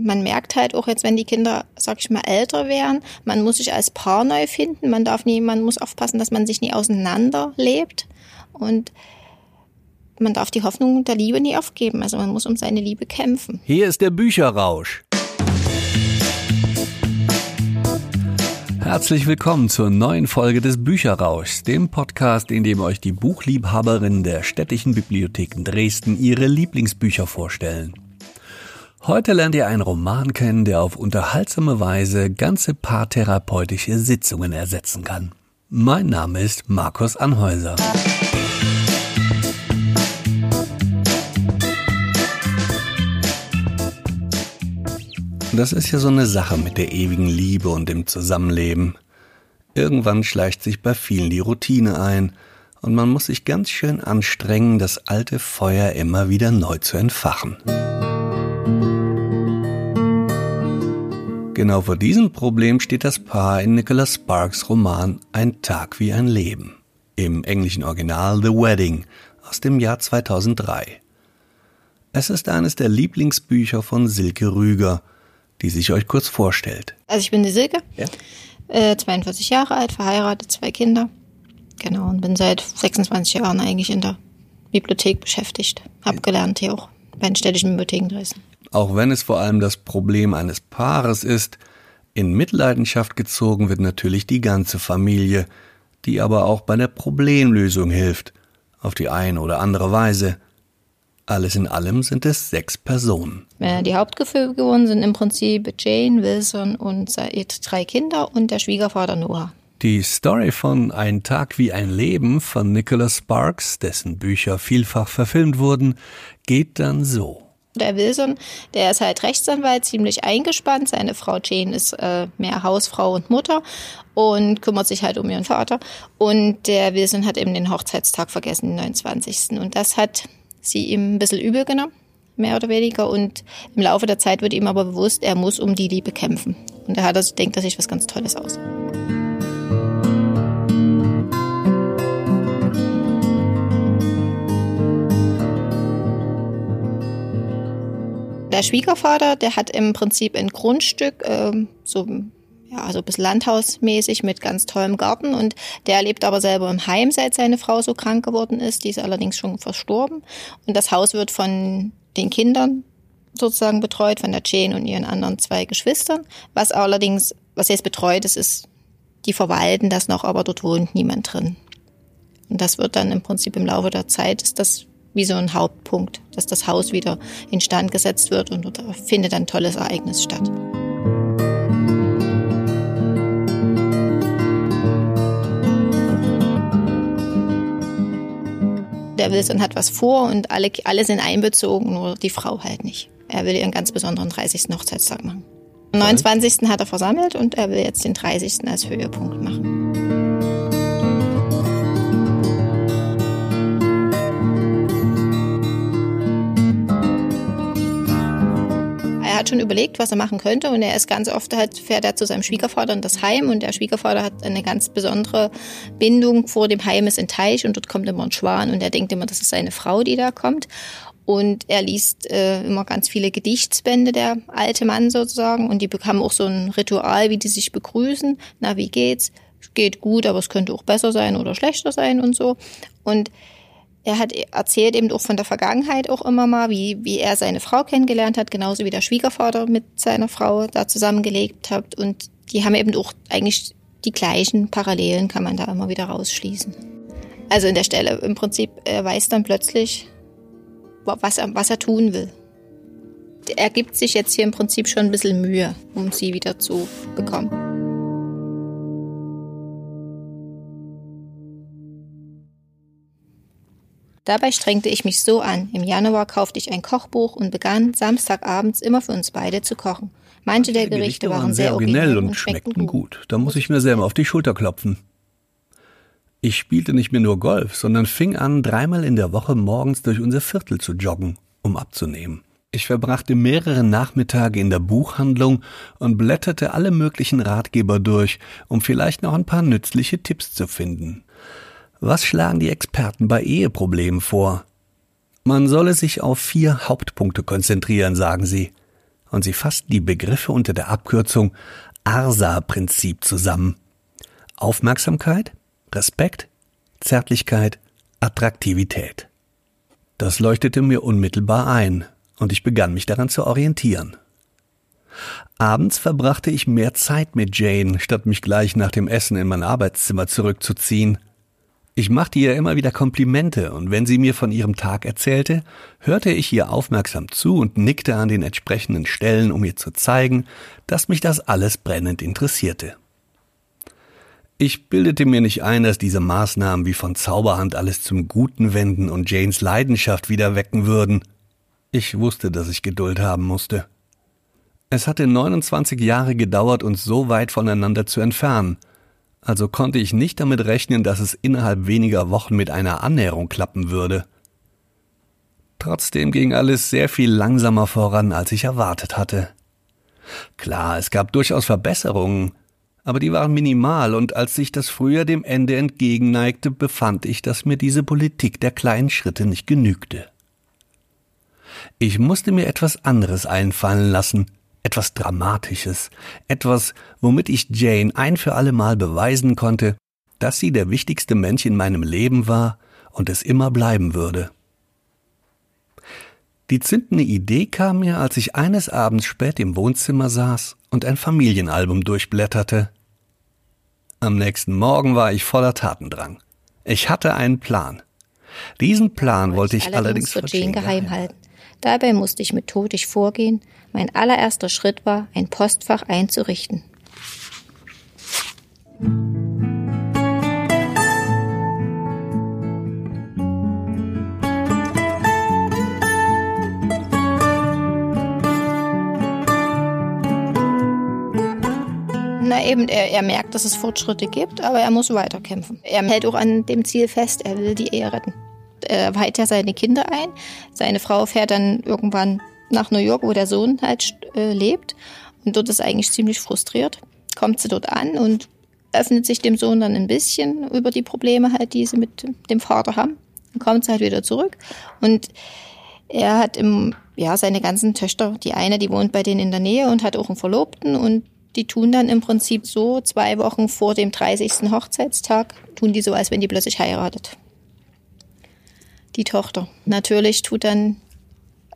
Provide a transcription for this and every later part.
Man merkt halt auch jetzt, wenn die Kinder, sag ich mal, älter wären, man muss sich als Paar neu finden. Man darf nie, man muss aufpassen, dass man sich nie auseinanderlebt. Und man darf die Hoffnung der Liebe nie aufgeben. Also man muss um seine Liebe kämpfen. Hier ist der Bücherrausch. Herzlich willkommen zur neuen Folge des Bücherrauschs, dem Podcast, in dem euch die Buchliebhaberinnen der städtischen Bibliotheken Dresden ihre Lieblingsbücher vorstellen. Heute lernt ihr einen Roman kennen, der auf unterhaltsame Weise ganze paartherapeutische Sitzungen ersetzen kann. Mein Name ist Markus Anhäuser. Das ist ja so eine Sache mit der ewigen Liebe und dem Zusammenleben. Irgendwann schleicht sich bei vielen die Routine ein und man muss sich ganz schön anstrengen, das alte Feuer immer wieder neu zu entfachen. Genau vor diesem Problem steht das Paar in Nicholas Sparks Roman Ein Tag wie ein Leben. Im englischen Original The Wedding aus dem Jahr 2003. Es ist eines der Lieblingsbücher von Silke Rüger, die sich euch kurz vorstellt. Also ich bin die Silke, ja. äh, 42 Jahre alt, verheiratet, zwei Kinder. Genau, und bin seit 26 Jahren eigentlich in der Bibliothek beschäftigt. Hab gelernt hier auch bei den städtischen Bibliotheken Dresden auch wenn es vor allem das Problem eines Paares ist, in Mitleidenschaft gezogen wird natürlich die ganze Familie, die aber auch bei der Problemlösung hilft, auf die eine oder andere Weise. Alles in allem sind es sechs Personen. Die Hauptfiguren sind im Prinzip Jane, Wilson und drei Kinder und der Schwiegervater Noah. Die Story von Ein Tag wie ein Leben von Nicholas Sparks, dessen Bücher vielfach verfilmt wurden, geht dann so. Der Wilson, der ist halt Rechtsanwalt, ziemlich eingespannt. Seine Frau Jane ist äh, mehr Hausfrau und Mutter und kümmert sich halt um ihren Vater. Und der Wilson hat eben den Hochzeitstag vergessen, den 29. Und das hat sie ihm ein bisschen übel genommen, mehr oder weniger. Und im Laufe der Zeit wird ihm aber bewusst, er muss um die Liebe kämpfen. Und er hat also, denkt er sich was ganz Tolles aus. Der Schwiegervater, der hat im Prinzip ein Grundstück, äh, so ja, also bis Landhausmäßig mit ganz tollem Garten und der lebt aber selber im Heim, seit seine Frau so krank geworden ist. Die ist allerdings schon verstorben und das Haus wird von den Kindern sozusagen betreut, von der Jane und ihren anderen zwei Geschwistern. Was allerdings, was jetzt betreut ist, ist, die verwalten das noch, aber dort wohnt niemand drin. Und das wird dann im Prinzip im Laufe der Zeit, ist das wie so ein Hauptpunkt, dass das Haus wieder instand gesetzt wird und da findet ein tolles Ereignis statt. Der Wilson hat was vor und alle, alle sind einbezogen, nur die Frau halt nicht. Er will ihren ganz besonderen 30. Hochzeitstag machen. Am 29. hat er versammelt und er will jetzt den 30. als Höhepunkt machen. Schon überlegt, was er machen könnte und er ist ganz oft halt, fährt er zu seinem Schwiegervater in das Heim und der Schwiegervater hat eine ganz besondere Bindung. Vor dem Heim ist ein Teich und dort kommt immer ein Schwan und er denkt immer, das ist seine Frau, die da kommt. Und er liest äh, immer ganz viele Gedichtsbände, der alte Mann sozusagen. Und die bekamen auch so ein Ritual, wie die sich begrüßen. Na, wie geht's? Geht gut, aber es könnte auch besser sein oder schlechter sein und so. Und er hat erzählt eben auch von der Vergangenheit auch immer mal, wie, wie er seine Frau kennengelernt hat, genauso wie der Schwiegervater mit seiner Frau da zusammengelebt hat. Und die haben eben auch eigentlich die gleichen Parallelen, kann man da immer wieder rausschließen. Also in der Stelle im Prinzip, er weiß dann plötzlich, was er, was er tun will. Er gibt sich jetzt hier im Prinzip schon ein bisschen Mühe, um sie wieder zu bekommen. Dabei strengte ich mich so an. Im Januar kaufte ich ein Kochbuch und begann, Samstagabends immer für uns beide zu kochen. Manche der Gerichte, Gerichte waren, sehr originell und, schmeckten gut. gut. Da muss ich mir selber auf die Schulter klopfen. Ich spielte nicht mehr nur Golf, sondern fing an, dreimal in der Woche morgens durch unser Viertel zu joggen, um abzunehmen. Ich verbrachte mehrere Nachmittage in der Buchhandlung und blätterte alle möglichen Ratgeber durch, um vielleicht noch ein paar nützliche Tipps zu finden. Was schlagen die Experten bei Eheproblemen vor? Man solle sich auf vier Hauptpunkte konzentrieren, sagen sie. und sie fasst die Begriffe unter der Abkürzung ARSA-Prinzip zusammen. Aufmerksamkeit, Respekt, Zärtlichkeit, Attraktivität. Das leuchtete mir unmittelbar ein, und ich begann mich daran zu orientieren. Abends verbrachte ich mehr Zeit mit Jane, statt mich gleich nach dem Essen in mein Arbeitszimmer zurückzuziehen. Ich machte ihr immer wieder Komplimente, und wenn sie mir von ihrem Tag erzählte, hörte ich ihr aufmerksam zu und nickte an den entsprechenden Stellen, um ihr zu zeigen, dass mich das alles brennend interessierte. Ich bildete mir nicht ein, dass diese Maßnahmen wie von Zauberhand alles zum Guten wenden und Janes Leidenschaft wieder wecken würden. Ich wusste, dass ich Geduld haben musste. Es hatte 29 Jahre gedauert, uns so weit voneinander zu entfernen, also konnte ich nicht damit rechnen, dass es innerhalb weniger Wochen mit einer Annäherung klappen würde. Trotzdem ging alles sehr viel langsamer voran, als ich erwartet hatte. Klar, es gab durchaus Verbesserungen, aber die waren minimal, und als sich das Frühjahr dem Ende entgegenneigte, befand ich, dass mir diese Politik der kleinen Schritte nicht genügte. Ich musste mir etwas anderes einfallen lassen, etwas Dramatisches, etwas, womit ich Jane ein für allemal beweisen konnte, dass sie der wichtigste Mensch in meinem Leben war und es immer bleiben würde. Die zündende Idee kam mir, als ich eines Abends spät im Wohnzimmer saß und ein Familienalbum durchblätterte. Am nächsten Morgen war ich voller Tatendrang. Ich hatte einen Plan. Diesen Plan wollte ich, allerdings, allerdings für Jane geheim halten. Dabei musste ich methodisch vorgehen. Mein allererster Schritt war, ein Postfach einzurichten. Na eben, er, er merkt, dass es Fortschritte gibt, aber er muss weiterkämpfen. Er hält auch an dem Ziel fest, er will die Ehe retten er weiht ja seine Kinder ein. Seine Frau fährt dann irgendwann nach New York, wo der Sohn halt äh, lebt. Und dort ist eigentlich ziemlich frustriert. Kommt sie dort an und öffnet sich dem Sohn dann ein bisschen über die Probleme halt, die sie mit dem Vater haben. Dann kommt sie halt wieder zurück. Und er hat im, ja, seine ganzen Töchter, die eine, die wohnt bei denen in der Nähe und hat auch einen Verlobten und die tun dann im Prinzip so zwei Wochen vor dem 30. Hochzeitstag, tun die so, als wenn die plötzlich heiratet die Tochter. Natürlich tut dann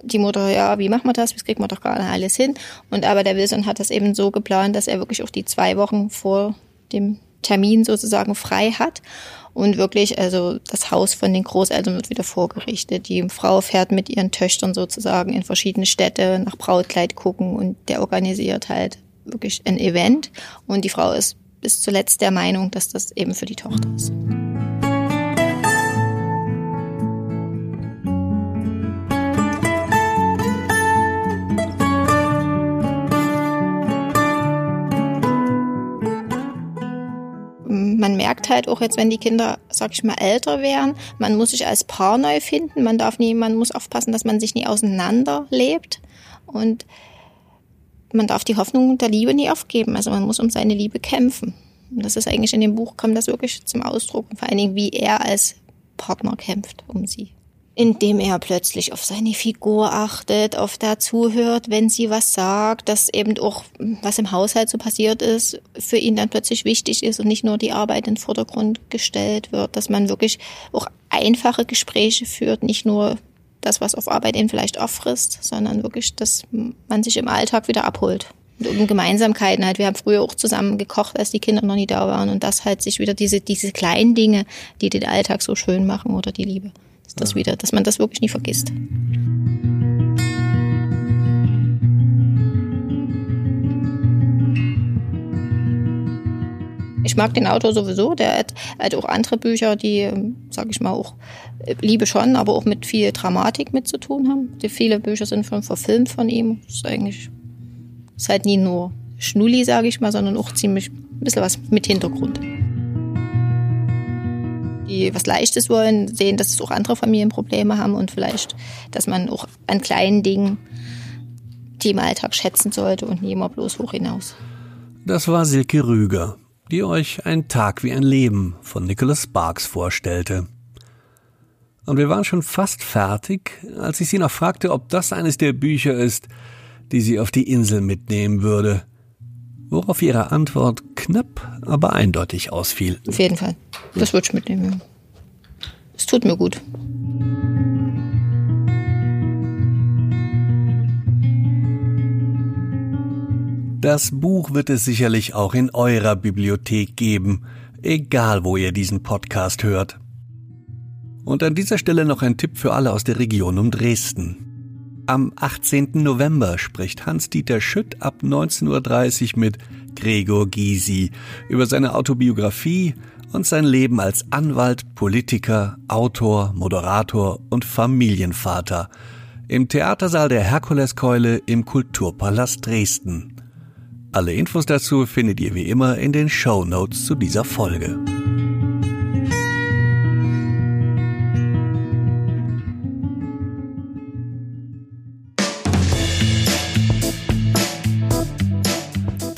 die Mutter, ja, wie machen wir das? Das kriegt man doch nicht alles hin. Und aber der Wilson hat das eben so geplant, dass er wirklich auch die zwei Wochen vor dem Termin sozusagen frei hat. Und wirklich, also das Haus von den Großeltern wird wieder vorgerichtet. Die Frau fährt mit ihren Töchtern sozusagen in verschiedene Städte nach Brautkleid gucken und der organisiert halt wirklich ein Event. Und die Frau ist bis zuletzt der Meinung, dass das eben für die Tochter ist. Man merkt halt auch jetzt, wenn die Kinder, sag ich mal, älter wären, man muss sich als Paar neu finden. Man darf nie, man muss aufpassen, dass man sich nie auseinanderlebt. Und man darf die Hoffnung der Liebe nie aufgeben. Also man muss um seine Liebe kämpfen. Und das ist eigentlich in dem Buch, kommt das wirklich zum Ausdruck. vor allen Dingen, wie er als Partner kämpft um sie indem er plötzlich auf seine Figur achtet, auf da zuhört, wenn sie was sagt, dass eben auch, was im Haushalt so passiert ist, für ihn dann plötzlich wichtig ist und nicht nur die Arbeit in den Vordergrund gestellt wird, dass man wirklich auch einfache Gespräche führt, nicht nur das, was auf Arbeit ihn vielleicht auffrisst, sondern wirklich, dass man sich im Alltag wieder abholt. Und Gemeinsamkeiten halt. Wir haben früher auch zusammen gekocht, als die Kinder noch nie da waren. Und das halt sich wieder diese, diese kleinen Dinge, die den Alltag so schön machen oder die Liebe das ja. wieder, dass man das wirklich nie vergisst. Ich mag den Autor sowieso. Der hat, hat auch andere Bücher, die, ähm, sag ich mal, auch äh, Liebe schon, aber auch mit viel Dramatik mit zu tun haben. Die viele Bücher sind schon verfilmt von ihm. Das ist eigentlich, ist halt nie nur Schnulli, sage ich mal, sondern auch ziemlich ein bisschen was mit Hintergrund die was Leichtes wollen, sehen, dass es auch andere Familien Probleme haben und vielleicht, dass man auch an kleinen Dingen die im Alltag schätzen sollte und nie immer bloß hoch hinaus. Das war Silke Rüger, die euch ein Tag wie ein Leben von Nicholas Sparks vorstellte. Und wir waren schon fast fertig, als ich sie noch fragte, ob das eines der Bücher ist, die sie auf die Insel mitnehmen würde, worauf ihre Antwort knapp, aber eindeutig ausfiel. Auf jeden Fall. Das würde ich mitnehmen. Es tut mir gut. Das Buch wird es sicherlich auch in eurer Bibliothek geben, egal wo ihr diesen Podcast hört. Und an dieser Stelle noch ein Tipp für alle aus der Region um Dresden. Am 18. November spricht Hans-Dieter Schütt ab 19.30 Uhr mit Gregor Gysi über seine Autobiografie und sein Leben als Anwalt, Politiker, Autor, Moderator und Familienvater im Theatersaal der Herkuleskeule im Kulturpalast Dresden. Alle Infos dazu findet ihr wie immer in den Show Notes zu dieser Folge.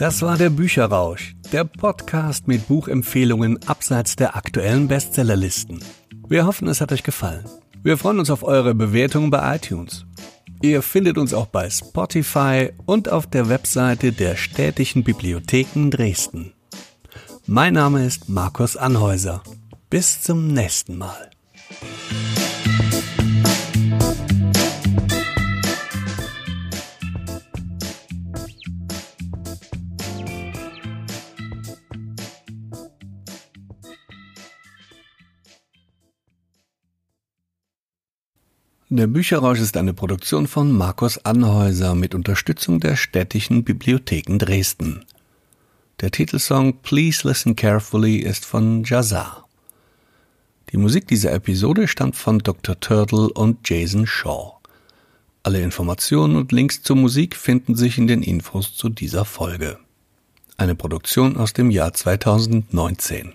Das war der Bücherrausch, der Podcast mit Buchempfehlungen abseits der aktuellen Bestsellerlisten. Wir hoffen, es hat euch gefallen. Wir freuen uns auf eure Bewertungen bei iTunes. Ihr findet uns auch bei Spotify und auf der Webseite der Städtischen Bibliotheken Dresden. Mein Name ist Markus Anhäuser. Bis zum nächsten Mal. Der Bücherrausch ist eine Produktion von Markus Anhäuser mit Unterstützung der Städtischen Bibliotheken Dresden. Der Titelsong Please Listen Carefully ist von Jazar. Die Musik dieser Episode stammt von Dr. Turtle und Jason Shaw. Alle Informationen und Links zur Musik finden sich in den Infos zu dieser Folge. Eine Produktion aus dem Jahr 2019.